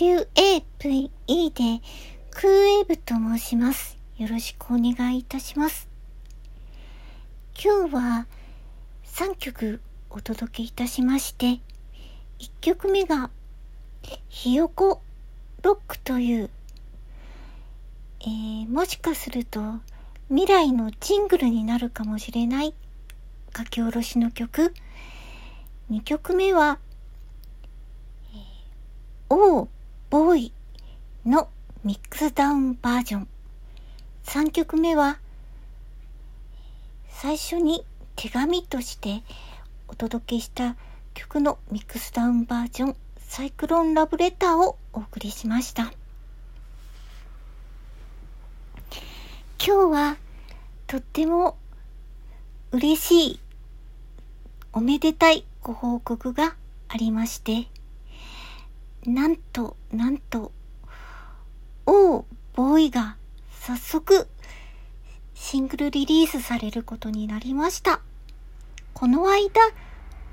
WAPE でクーエブと申します。よろしくお願いいたします。今日は3曲お届けいたしまして、1曲目がひよこロックという、えー、もしかすると未来のジングルになるかもしれない書き下ろしの曲。2曲目は、えー、おー、ボーイのミックスダウンバージョン。3曲目は、最初に手紙としてお届けした曲のミックスダウンバージョン、サイクロンラブレターをお送りしました。今日はとっても嬉しい、おめでたいご報告がありまして、なんと、なんと、おー、ボーイが早速シングルリリースされることになりました。この間、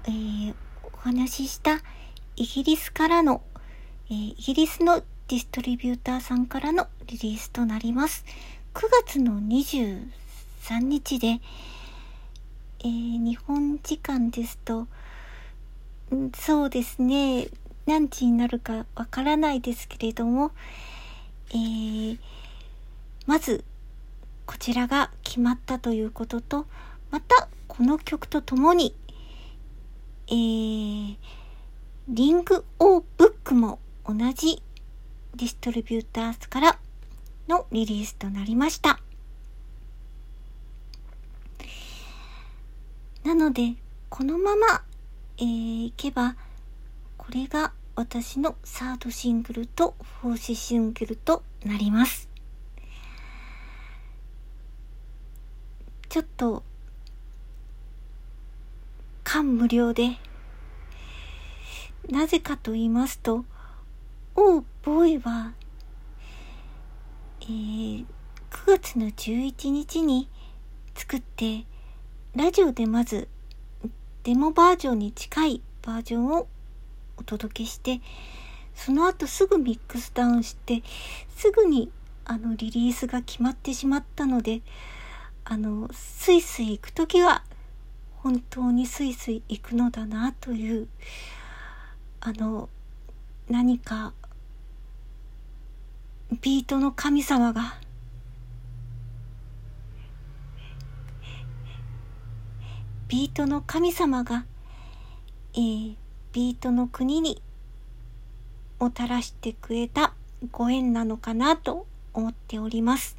えー、お話ししたイギリスからの、えー、イギリスのディストリビューターさんからのリリースとなります。9月の23日で、えー、日本時間ですと、そうですね、何時になるかわからないですけれども、えー、まず、こちらが決まったということと、また、この曲とともに、えー、リング・オー・ブックも同じディストリビューターズからのリリースとなりました。なので、このまま、えー、いけば、これが私のサードシングルとフォースシングルとなります。ちょっと、感無量で、なぜかと言いますと、おーボーイは、えー、9月の11日に作って、ラジオでまずデモバージョンに近いバージョンをお届けしてその後すぐミックスダウンしてすぐにあのリリースが決まってしまったのであのスイスイ行く時は本当にスイスイ行くのだなというあの何かビートの神様がビートの神様が、えー、ビートの国にもたらしてくれたご縁なのかなと思っております。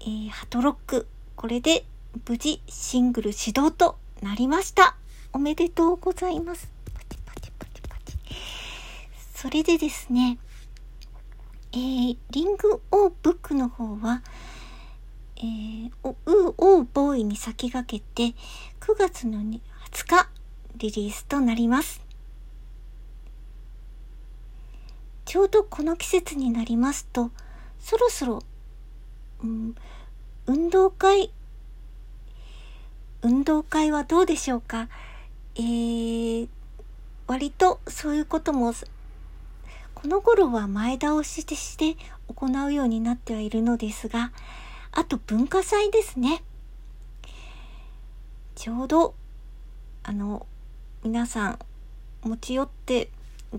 えー、ハトロック、これで無事シングル始動となりました。おめでとうございます。パチパチパチパチ。それでですね、えー、リングオーブックの方は、えー、お、う、おうボーイに先駆けて、9月の20日、リリースとなります。ちょうどこの季節になりますと、そろそろ、うん、運動会、運動会はどうでしょうか？えー、割とそういうことも、この頃は前倒しして行うようになってはいるのですが、あと文化祭ですね。ちょうど、あの、皆さん持ち寄って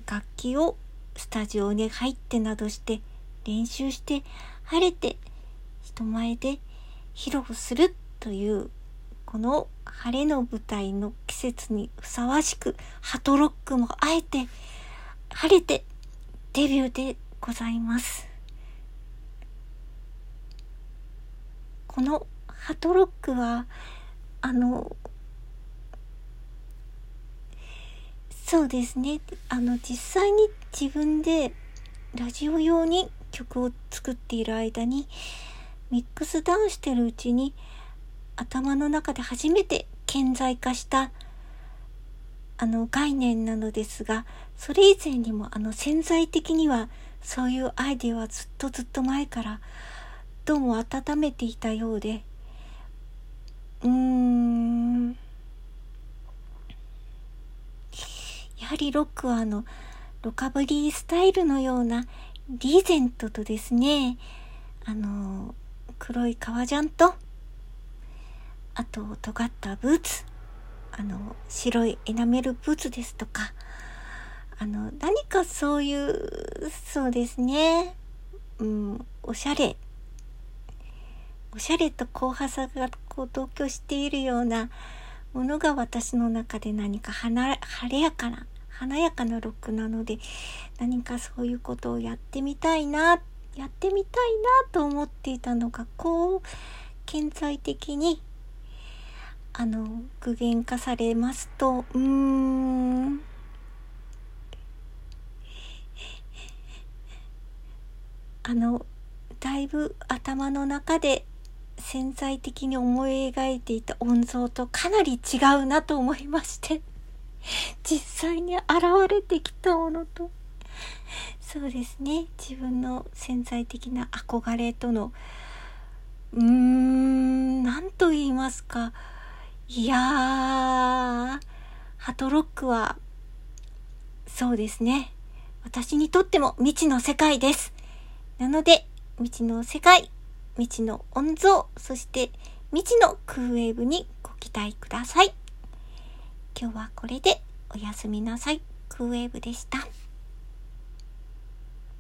楽器をスタジオに入ってなどして練習して晴れて人前で披露するというこの晴れの舞台の季節にふさわしくハトロックもあえて晴れてデビューでございます。このハトロックはあのそうですね。あの、実際に自分でラジオ用に曲を作っている間に、ミックスダウンしてるうちに、頭の中で初めて顕在化したあの概念なのですが、それ以前にもあの潜在的にはそういうアイデアはずっとずっと前からどうも温めていたようで、うーん、やはりロックはあの、ロカブリースタイルのようなリーゼントとですね、あの、黒い革ジャンと、あと、尖ったブーツ、あの、白いエナメルブーツですとか、あの、何かそういう、そうですね、うん、おしゃれ、おしゃれと硬派さがこう同居しているようなものが私の中で何か晴れやかな、華やかなロックなので、何かそういうことをやってみたいな、やってみたいなと思っていたのが、こう、顕在的に、あの、具現化されますと、うーん、あの、だいぶ頭の中で潜在的に思い描いていた音像とかなり違うなと思いまして。実際に現れてきたものとそうですね。自分の潜在的な憧れとのうーん何と言いますか。いやーハトロックはそうですね。私にとっても未知の世界です。なので未知の世界未知の音像、そして未知のクーウェーブにご期待ください。今日はこれでおやすみなさい。クーウェーブでした。